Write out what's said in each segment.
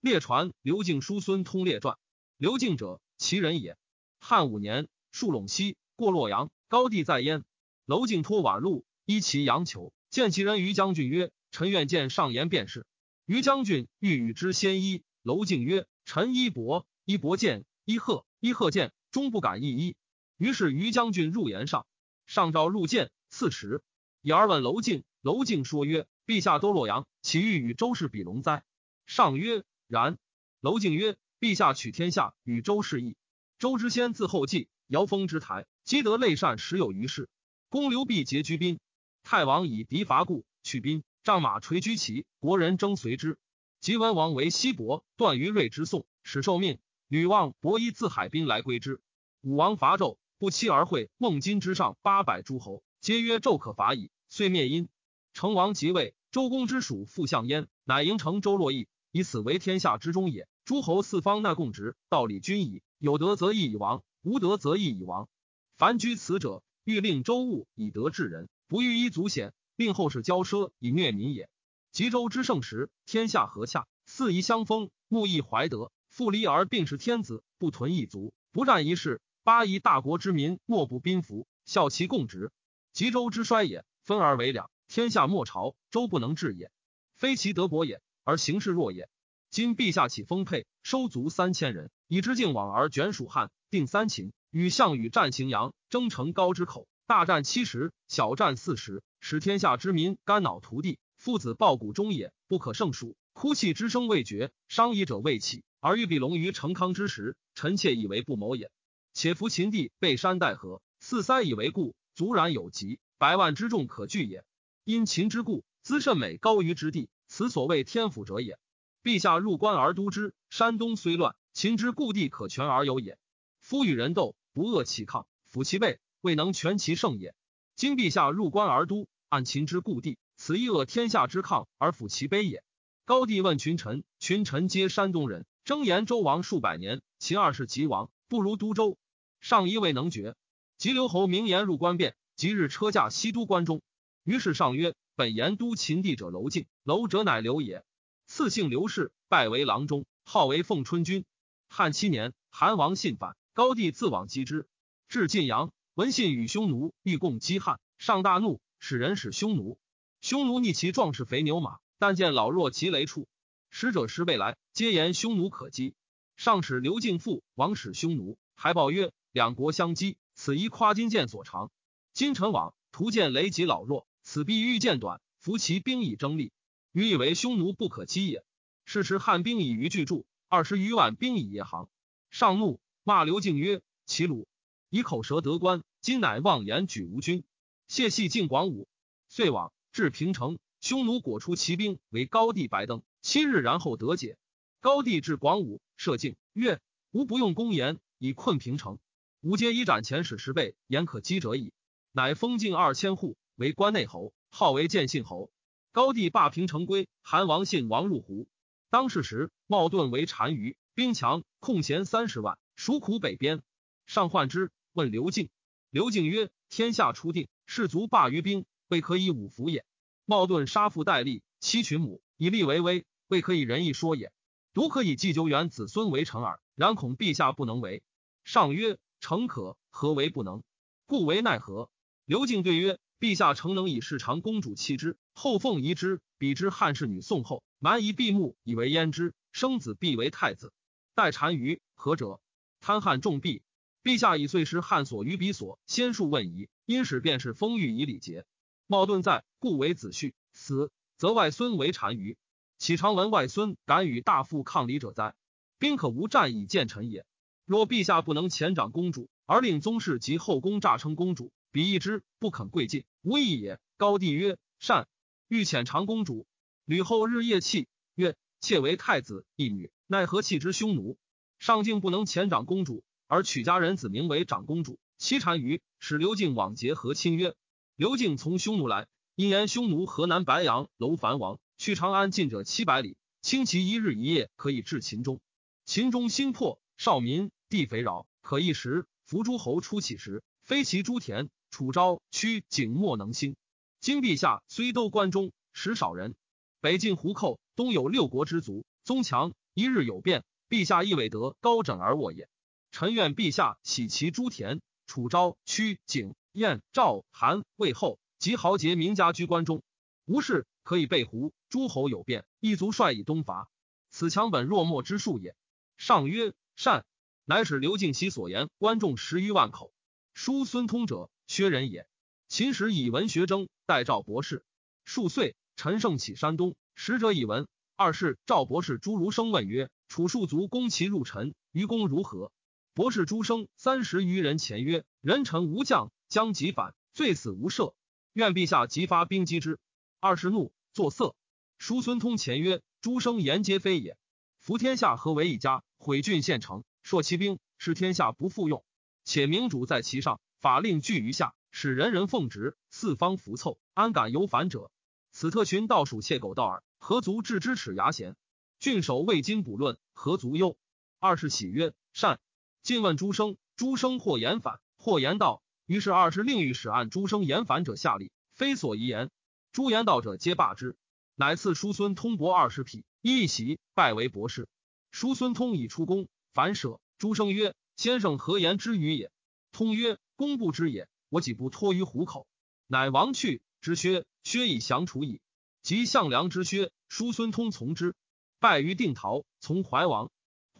列传刘敬叔孙通列传。刘敬者，其人也。汉五年，戍陇西，过洛阳，高帝在焉。娄敬托宛路，依其阳裘，见其人于将军曰：“臣愿见上言便是。”于将军欲与之先衣。娄敬曰：“臣衣帛，衣帛见，衣鹤，衣鹤见，终不敢一衣。”于是于将军入言上，上诏入见，赐池。以而问娄敬，娄敬说曰：“陛下多洛阳，岂欲与周氏比龙哉？”上曰：“然。”娄敬曰：“陛下取天下，与周氏异。周之先自后继，尧封之台，积德累善，时有余事。公刘必结居宾，太王以敌伐故，去宾，仗马垂居齐，国人争随之。及文王为西伯，段于瑞之宋，始受命。吕望伯夷自海滨来归之。武王伐纣。”不期而会，孟津之上八百诸侯，皆曰纣可伐矣。遂灭殷。成王即位，周公之属复相焉，乃迎成周洛邑，以此为天下之中也。诸侯四方纳贡职，道理均矣。有德则义以亡，无德则义以亡。凡居此者，欲令周务以德治人，不欲一足险，令后世骄奢以虐民也。及周之盛时，天下和洽，四夷相封，木易怀德，复离而并是天子，不屯一族，不战一事。八夷大国之民莫不宾服，效其共职。吉周之衰也，分而为两，天下莫朝，周不能治也。非其德薄也，而形势弱也。今陛下起丰沛，收足三千人，以之境往而卷蜀汉，定三秦，与项羽战荥阳，争城高之口，大战七十，小战四十，使天下之民肝脑涂地，父子抱骨中也，不可胜数。哭泣之声未绝，伤夷者未起，而欲比龙于成康之时，臣妾以为不谋也。且夫秦地背山带河，四塞以为固，足然有疾，百万之众可据也。因秦之故，资甚美高于之地，此所谓天府者也。陛下入关而都之，山东虽乱，秦之故地可全而有也。夫与人斗，不恶其抗，抚其背，未能全其胜也。今陛下入关而都，按秦之故地，此亦恶天下之抗而抚其卑也。高帝问群臣，群臣皆山东人，争言周王数百年，秦二世即亡。不如都州，上一未能决。急留侯明言入关变，即日车驾西都关中。于是上曰：“本言都秦地者，娄敬，娄者乃刘也。赐姓刘氏，拜为郎中，号为奉春君。汉七年，韩王信反，高帝自往击之。至晋阳，闻信与匈奴欲共击汉，上大怒，使人使匈奴。匈奴逆其壮士肥牛马，但见老弱及雷处，使者十倍来，皆言匈奴可击。”上使刘敬父王使匈奴，还报曰：“两国相击，此一夸金剑所长。今臣往，图见雷及老弱，此必欲见短，伏其兵以争利。余以为匈奴不可击也。是时汉兵以余巨助，二十余万兵以夜航。上怒，骂刘敬曰：‘齐鲁以口舌得官，今乃妄言举吴军。’谢系敬广武，遂往至平城。匈奴果出骑兵为高帝白登，七日然后得解。高帝至广武。”射敬曰：“吾不用公言以困平城，吾皆以斩前使十倍，言可击者矣。”乃封境二千户为关内侯，号为建信侯。高帝罢平城归，韩王信王入胡。当世时，茂盾为单于，兵强，控弦三十万，属苦北边。上患之，问刘敬。刘敬曰：“天下初定，士卒罢于兵，未可以五服也。茂盾杀父代立，妻群母，以利为威，未可以仁义说也。”独可以祭久远子孙为臣耳，然恐陛下不能为。上曰：诚可，何为不能？故为奈何？刘敬对曰：陛下诚能以世长公主弃之，后凤仪之，比之汉室女宋后，蛮夷闭目以为焉之，生子必为太子。待单于何者？贪汉重币。陛下以岁时汉所于彼所，先数问疑，因使便是封御以礼节。茂顿在，故为子婿。死则外孙为单于。岂常闻外孙敢与大父抗礼者哉？兵可无战以见臣也。若陛下不能前掌公主，而令宗室及后宫诈称公主，彼一之不肯贵进，无益也。高帝曰：善。欲遣长公主。吕后日夜泣曰：妾为太子一女，奈何弃之匈奴？上敬不能遣长公主，而取家人子名为长公主。其单于使刘敬往结和亲曰：刘敬从匈奴来，因言匈奴河南白阳楼烦王。去长安近者七百里，轻骑一日一夜可以至秦中。秦中心破，少民地肥饶，可一时。伏诸侯出起时，非其诸田。楚昭屈景莫能兴。今陛下虽都关中，实少人。北晋胡寇，东有六国之族，宗强一日有变，陛下亦未得高枕而卧也。臣愿陛下喜其诸田，楚昭、屈、景、燕、赵、韩、魏后及豪杰名家居关中，无事可以备胡。诸侯有变，一卒率以东伐，此强本弱末之术也。上曰：善。乃使刘敬其所言，关众十余万口。叔孙通者，薛人也。秦时以文学征，代赵博士。数岁，陈胜起山东，使者以闻。二是赵博士朱如生问曰：“楚数族攻其入陈，于公如何？”博士朱生三十余人前曰：“人臣无将，将即反，罪死无赦。愿陛下即发兵击之。”二是怒，作色。叔孙通前曰：“诸生言皆非也。服天下何为一家？毁郡县城。”朔其兵，使天下不复用，且明主在其上，法令据于下，使人人奉职，四方服凑，安敢有反者？此特群盗属窃狗盗耳，何足置之齿牙弦？郡守未经卜论，何足忧？二是喜曰：“善。”晋问诸生，诸生或言反，或言道。于是二是令御使按诸生言反者下吏，非所宜言。诸言道者皆罢之。乃赐叔孙通伯二十匹，一袭，拜为博士。叔孙通已出宫。反舍诸生曰：“先生何言之语也？”通曰：“公不知也。我岂不托于虎口？”乃王去之薛，薛以降楚矣。及项梁之薛，叔孙通从之，败于定陶，从怀王。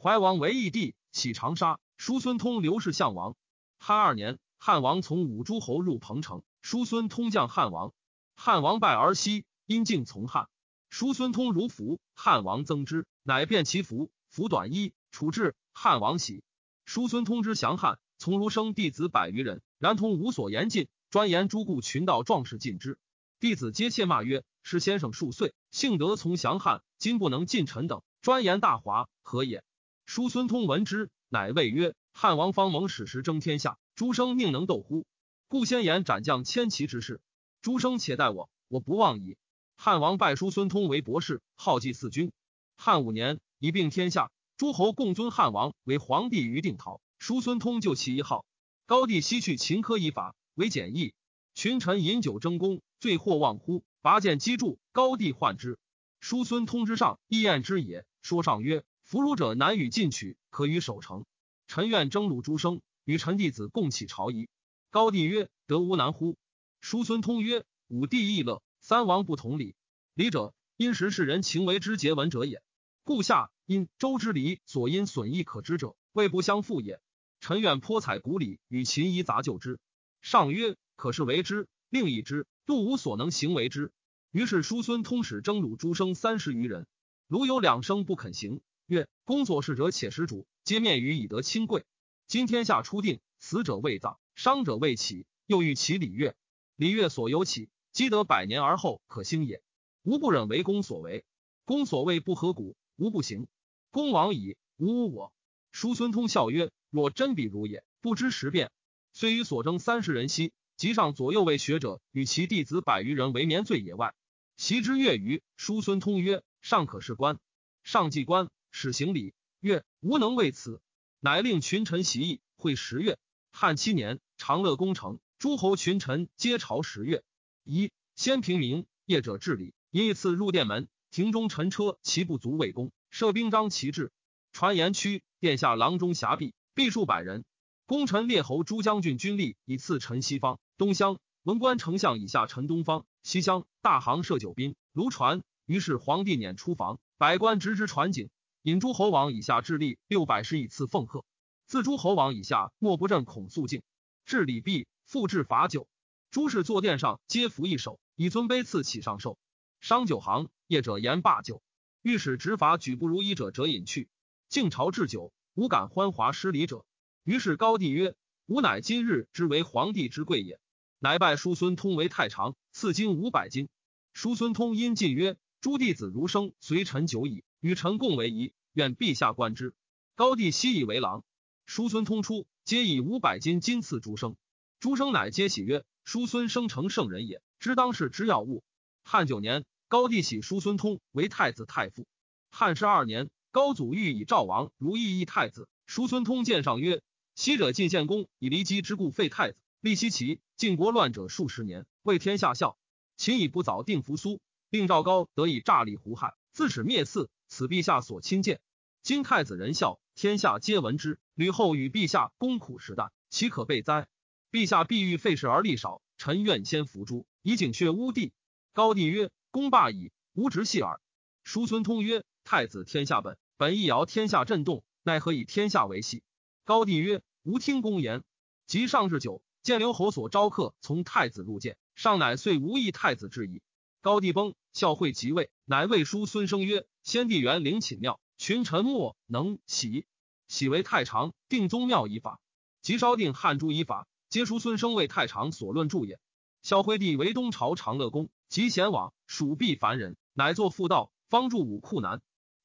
怀王为义帝，起长沙。叔孙通刘氏项王。汉二年，汉王从五诸侯入彭城，叔孙通将汉王。汉王败而西，因敬从汉。叔孙通如服，汉王增之，乃变其服，服短衣。处置汉王喜，叔孙通之降汉，从儒生弟子百余人，然通无所言尽，专言诸故群盗壮士尽之。弟子皆切骂曰：“师先生数岁，幸得从降汉，今不能尽臣等，专言大华，何也？”叔孙通闻之，乃谓曰：“汉王方蒙史实争天下，诸生宁能斗乎？故先言斩将千骑之事。诸生且待我，我不忘矣。”汉王拜叔孙通为博士，号祭四君。汉五年，一并天下。诸侯共尊汉王为皇帝于定陶，叔孙通就其一号。高帝西去秦科以法为简易，群臣饮酒争功，罪或忘乎？拔剑击柱，高帝患之。叔孙通之上，亦验之也。说上曰：“俘虏者难与进取，可与守城。臣愿征虏诸生，与臣弟子共起朝仪。”高帝曰：“得无难乎？”叔孙通曰：“武帝亦乐，三王不同礼。礼者，因时世人情为之节文者也。故下。”因周之礼所因损益可知者，未不相负也。臣愿颇采古礼，与秦夷杂就之。上曰：可是为之，另议之。度无所能行为之。于是叔孙通使征虏诸生三十余人，如有两生不肯行，曰：公所事者且食主，皆面于以得亲贵。今天下初定，死者未葬，伤者未起，又欲其礼乐。礼乐所由起，积得百年而后可兴也。吾不忍为公所为，公所谓不合古，吾不行。公王矣，吾无我。叔孙通笑曰：“若真比如也，不知时变。虽与所征三十人兮，即上左右为学者，与其弟子百余人为眠罪野外。席之月余。”叔孙通曰：“尚可是官。”上祭官，使行礼，曰：“吾能为此。”乃令群臣习议。会十月，汉七年，长乐宫城，诸侯群臣皆朝十月。一先平民，业者治理，因一次入殿门，庭中陈车，其不足为功。设兵张旗帜，传言区殿下郎中狭壁，必数百人。功臣列侯诸将军军力以次陈西方、东乡，文官丞相以下陈东方、西乡。大行设九宾，卢传。于是皇帝辇出房，百官直之传景，引诸侯王以下致力六百师以次奉贺。自诸侯王以下莫不朕恐肃静。至礼毕，复置罚酒。诸事坐殿上皆服一手，以尊卑赐起上寿。商酒行业者言罢酒。御史执法举不如一者，者饮去。晋朝置酒，无敢欢华失礼者。于是高帝曰：“吾乃今日之为皇帝之贵也。”乃拜叔孙通为太常，赐金五百金。叔孙通因进曰：“诸弟子如生，随臣久矣，与臣共为仪，愿陛下观之。”高帝悉以为郎。叔孙通出，皆以五百金金赐诸生。诸生乃皆喜曰：“叔孙生成圣人也，知当世之要务。”汉九年。高帝喜叔孙通为太子太傅。汉十二年，高祖欲以赵王如意义太子。叔孙通见上曰：“昔者晋献公以骊姬之故废太子，立奚齐，晋国乱者数十年，为天下笑。秦以不早定扶苏，令赵高得以诈立胡亥，自始灭嗣，此陛下所亲见。今太子仁孝，天下皆闻之。吕后与陛下共苦时旦，岂可备哉？陛下必欲废事而力少，臣愿先伏诛，以警却乌帝。高帝曰：公罢矣，吾直系耳。叔孙通曰：太子天下本，本意摇天下震动，奈何以天下为戏？高帝曰：吾听公言。及上至九，见刘侯所招客从太子入见，上乃遂无意太子之矣。高帝崩，孝惠即位，乃谓叔孙生曰：先帝元陵寝庙。群臣莫能喜，喜为太常定宗庙以法，即稍定汉诸以法，皆叔孙生为太常所论著也。孝惠帝为东朝长乐宫，即贤往，属必凡人，乃作妇道，方助武库南。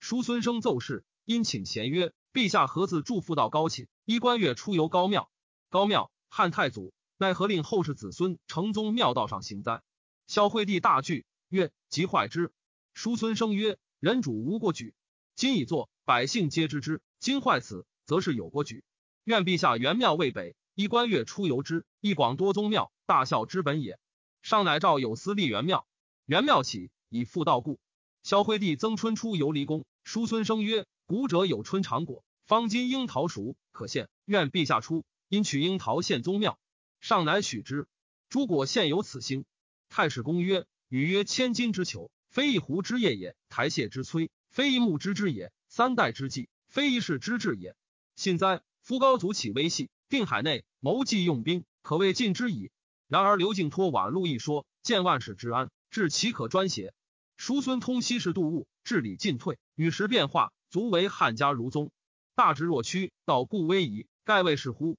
叔孙生奏事，因请贤曰：“陛下何自祝父道高寝？衣冠月出游高庙，高庙汉太祖，奈何令后世子孙承宗庙道上行哉？”孝惠帝大惧，曰：“即坏之。”叔孙生曰：“人主无过举。”今已作，百姓皆知之。今坏此，则是有过举。愿陛下原庙未北，依官月出游之，一广多宗庙，大孝之本也。上乃诏有司立元庙，元庙起以复道故。萧惠帝曾春出游离宫，叔孙生曰：“古者有春长果，方今樱桃熟，可献。愿陛下出，因取樱桃献宗庙。上乃许之。诸果现有此兴。太史公曰：语曰千金之裘，非一壶之液也；台榭之摧。”非一木之枝也，三代之计，非一世之志也。信哉！夫高祖起微细，定海内，谋计用兵，可谓尽之矣。然而刘敬托宛录一说，见万世之安，至其可专邪？叔孙通西氏度物，治理进退，与时变化，足为汉家如宗。大智若屈，道固危矣，盖谓是乎？